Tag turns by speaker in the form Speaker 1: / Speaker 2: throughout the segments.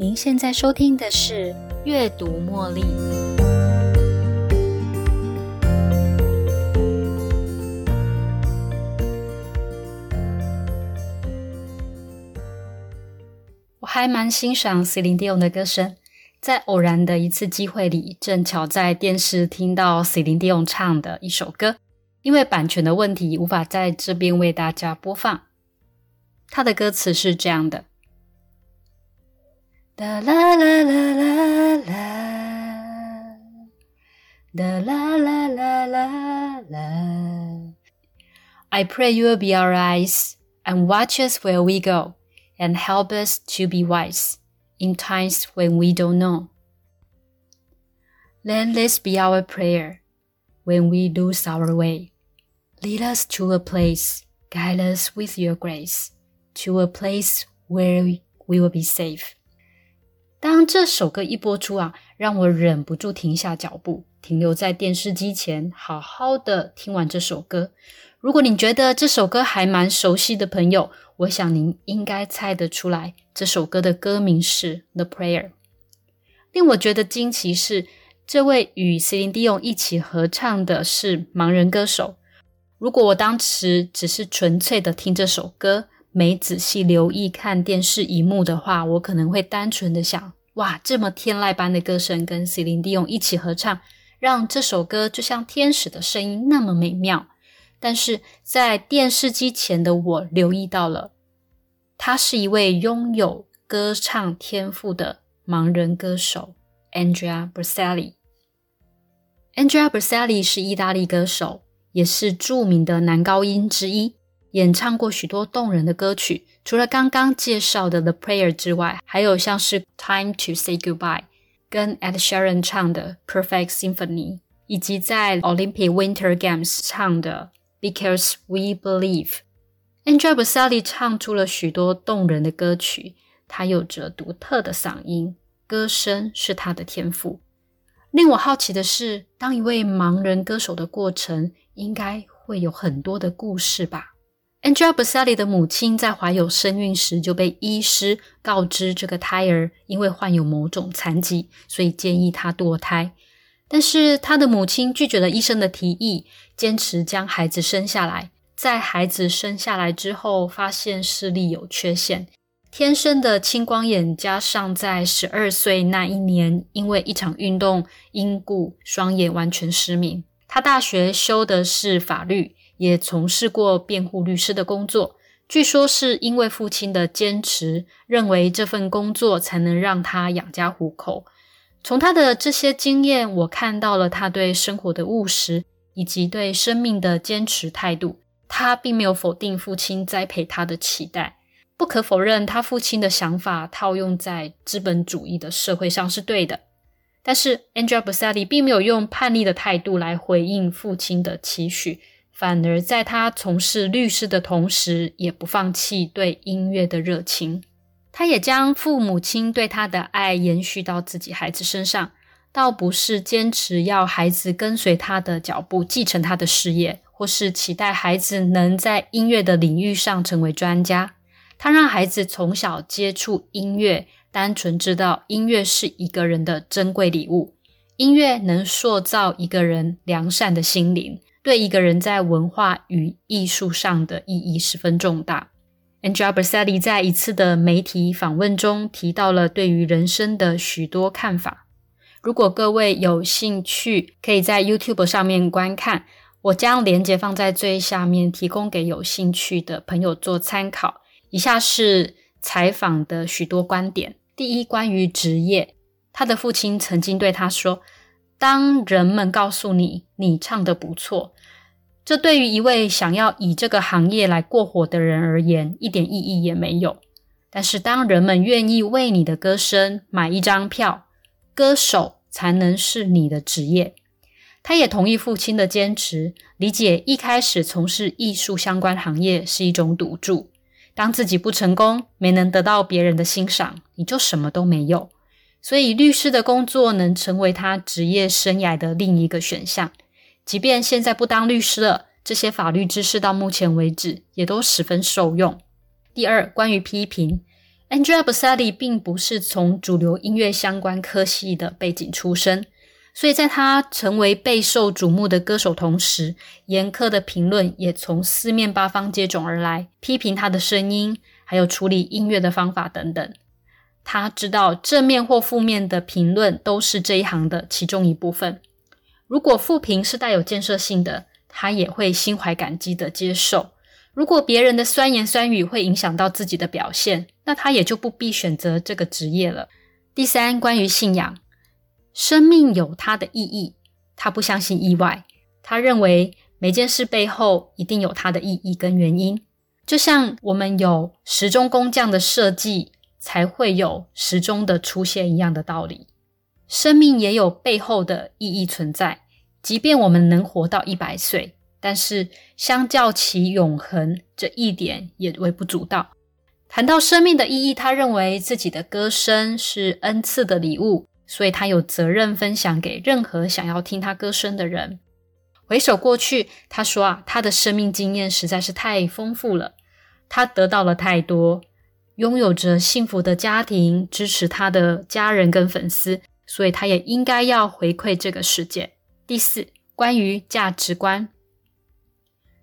Speaker 1: 您现在收听的是《阅读茉莉》。我还蛮欣赏 Celine Dion 的歌声，在偶然的一次机会里，正巧在电视听到 Celine Dion 唱的一首歌，因为版权的问题，无法在这边为大家播放。他的歌词是这样的。Da la la la la la. Da la la la la la. I pray you will be our eyes and watch us where we go and help us to be wise in times when we don't know. Then this be our prayer when we lose our way. Lead us to a place, guide us with your grace, to a place where we will be safe. 当这首歌一播出啊，让我忍不住停下脚步，停留在电视机前，好好的听完这首歌。如果你觉得这首歌还蛮熟悉的朋友，我想您应该猜得出来，这首歌的歌名是《The Prayer》。令我觉得惊奇是，这位与 Celine Dion 一起合唱的是盲人歌手。如果我当时只是纯粹的听这首歌，没仔细留意看电视荧幕的话，我可能会单纯的想：哇，这么天籁般的歌声跟 Celine Dion 一起合唱，让这首歌就像天使的声音那么美妙。但是在电视机前的我留意到了，他是一位拥有歌唱天赋的盲人歌手 Andrea Bocelli。Andrea Bocelli 是意大利歌手，也是著名的男高音之一。演唱过许多动人的歌曲，除了刚刚介绍的《The Prayer》之外，还有像是《Time to Say Goodbye》跟 Ed Sheeran 唱的《Perfect Symphony》，以及在 Olympic Winter Games 唱的《Because We Believe》。Andrea Bocelli 唱出了许多动人的歌曲，他有着独特的嗓音，歌声是他的天赋。令我好奇的是，当一位盲人歌手的过程，应该会有很多的故事吧？Angela Bocelli 的母亲在怀有身孕时就被医师告知，这个胎儿因为患有某种残疾，所以建议她堕胎。但是她的母亲拒绝了医生的提议，坚持将孩子生下来。在孩子生下来之后，发现视力有缺陷，天生的青光眼加上在十二岁那一年因为一场运动因故双眼完全失明。他大学修的是法律。也从事过辩护律师的工作，据说是因为父亲的坚持，认为这份工作才能让他养家糊口。从他的这些经验，我看到了他对生活的务实，以及对生命的坚持态度。他并没有否定父亲栽培他的期待。不可否认，他父亲的想法套用在资本主义的社会上是对的。但是，Angela Bocelli 并没有用叛逆的态度来回应父亲的期许。反而在他从事律师的同时，也不放弃对音乐的热情。他也将父母亲对他的爱延续到自己孩子身上，倒不是坚持要孩子跟随他的脚步，继承他的事业，或是期待孩子能在音乐的领域上成为专家。他让孩子从小接触音乐，单纯知道音乐是一个人的珍贵礼物，音乐能塑造一个人良善的心灵。对一个人在文化与艺术上的意义十分重大。Angela Bocelli 在一次的媒体访问中提到了对于人生的许多看法。如果各位有兴趣，可以在 YouTube 上面观看，我将链接放在最下面，提供给有兴趣的朋友做参考。以下是采访的许多观点：第一，关于职业，他的父亲曾经对他说。当人们告诉你你唱的不错，这对于一位想要以这个行业来过活的人而言一点意义也没有。但是当人们愿意为你的歌声买一张票，歌手才能是你的职业。他也同意父亲的坚持，理解一开始从事艺术相关行业是一种赌注。当自己不成功，没能得到别人的欣赏，你就什么都没有。所以，律师的工作能成为他职业生涯的另一个选项。即便现在不当律师了，这些法律知识到目前为止也都十分受用。第二，关于批评 Angela Bassali 并不是从主流音乐相关科系的背景出身，所以在他成为备受瞩目的歌手同时，严苛的评论也从四面八方接踵而来，批评他的声音，还有处理音乐的方法等等。他知道正面或负面的评论都是这一行的其中一部分。如果负评是带有建设性的，他也会心怀感激的接受。如果别人的酸言酸语会影响到自己的表现，那他也就不必选择这个职业了。第三，关于信仰，生命有它的意义，他不相信意外，他认为每件事背后一定有它的意义跟原因。就像我们有时钟工匠的设计，才会有时钟的出现一样的道理。生命也有背后的意义存在，即便我们能活到一百岁。但是，相较其永恒，这一点也微不足道。谈到生命的意义，他认为自己的歌声是恩赐的礼物，所以他有责任分享给任何想要听他歌声的人。回首过去，他说啊，他的生命经验实在是太丰富了，他得到了太多，拥有着幸福的家庭，支持他的家人跟粉丝，所以他也应该要回馈这个世界。第四，关于价值观。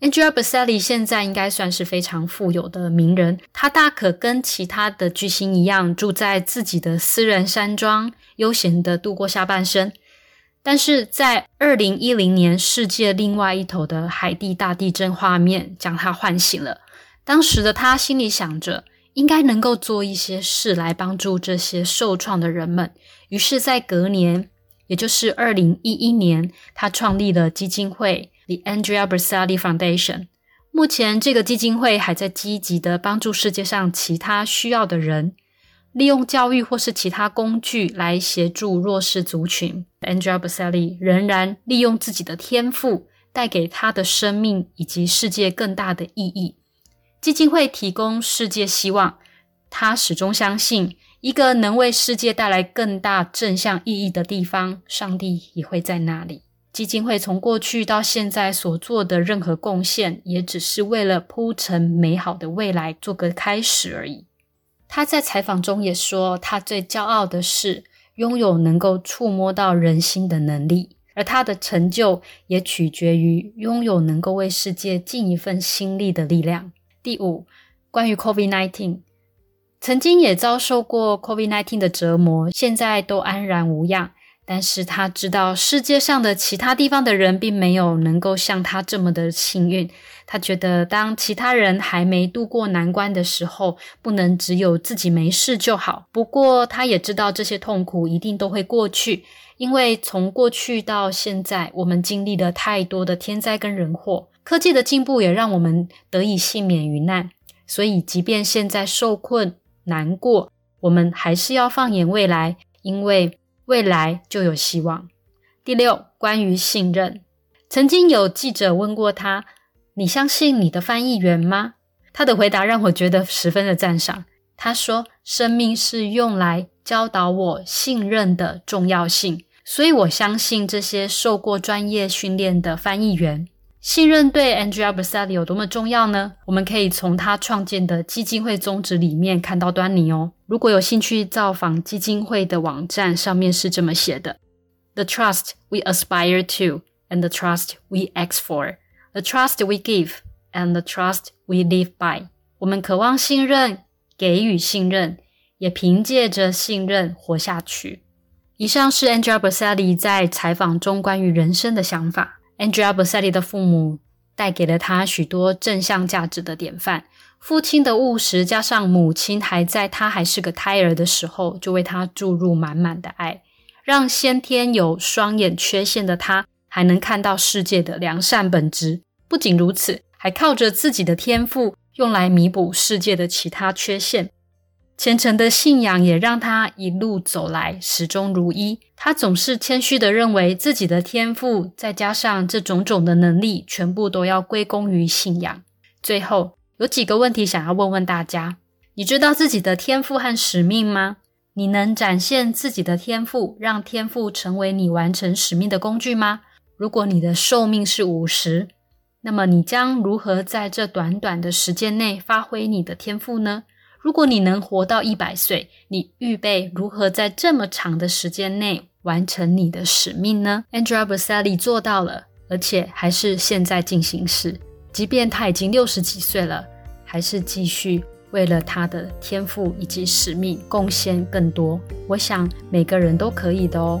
Speaker 1: Angela Bassali 现在应该算是非常富有的名人，他大可跟其他的巨星一样，住在自己的私人山庄，悠闲的度过下半生。但是在二零一零年，世界另外一头的海地大地震画面将他唤醒了。当时的他心里想着，应该能够做一些事来帮助这些受创的人们。于是，在隔年，也就是二零一一年，他创立了基金会。The Andrea Bersali Foundation，目前这个基金会还在积极的帮助世界上其他需要的人，利用教育或是其他工具来协助弱势族群。Andrea Bersali 仍然利用自己的天赋，带给他的生命以及世界更大的意义。基金会提供世界希望，他始终相信，一个能为世界带来更大正向意义的地方，上帝也会在那里。基金会从过去到现在所做的任何贡献，也只是为了铺成美好的未来做个开始而已。他在采访中也说，他最骄傲的是拥有能够触摸到人心的能力，而他的成就也取决于拥有能够为世界尽一份心力的力量。第五，关于 COVID-19，曾经也遭受过 COVID-19 的折磨，现在都安然无恙。但是他知道世界上的其他地方的人并没有能够像他这么的幸运。他觉得当其他人还没渡过难关的时候，不能只有自己没事就好。不过他也知道这些痛苦一定都会过去，因为从过去到现在，我们经历了太多的天灾跟人祸。科技的进步也让我们得以幸免于难。所以，即便现在受困难过，我们还是要放眼未来，因为。未来就有希望。第六，关于信任，曾经有记者问过他：“你相信你的翻译员吗？”他的回答让我觉得十分的赞赏。他说：“生命是用来教导我信任的重要性，所以我相信这些受过专业训练的翻译员。”信任对 Andrea Bassali 有多么重要呢？我们可以从他创建的基金会宗旨里面看到端倪哦。如果有兴趣造访基金会的网站，上面是这么写的：The trust we aspire to, and the trust we ask for, the trust we give, and the trust we live by。我们渴望信任，给予信任，也凭借着信任活下去。以上是 Andrea Bassali 在采访中关于人生的想法。Angela Bassali 的父母带给了他许多正向价值的典范。父亲的务实，加上母亲还在他还是个胎儿的时候就为他注入满满的爱，让先天有双眼缺陷的他还能看到世界的良善本质。不仅如此，还靠着自己的天赋用来弥补世界的其他缺陷。虔诚的信仰也让他一路走来始终如一。他总是谦虚的认为自己的天赋，再加上这种种的能力，全部都要归功于信仰。最后有几个问题想要问问大家：你知道自己的天赋和使命吗？你能展现自己的天赋，让天赋成为你完成使命的工具吗？如果你的寿命是五十，那么你将如何在这短短的时间内发挥你的天赋呢？如果你能活到一百岁，你预备如何在这么长的时间内完成你的使命呢？Andrea Bocelli 做到了，而且还是现在进行时。即便他已经六十几岁了，还是继续为了他的天赋以及使命贡献更多。我想每个人都可以的哦。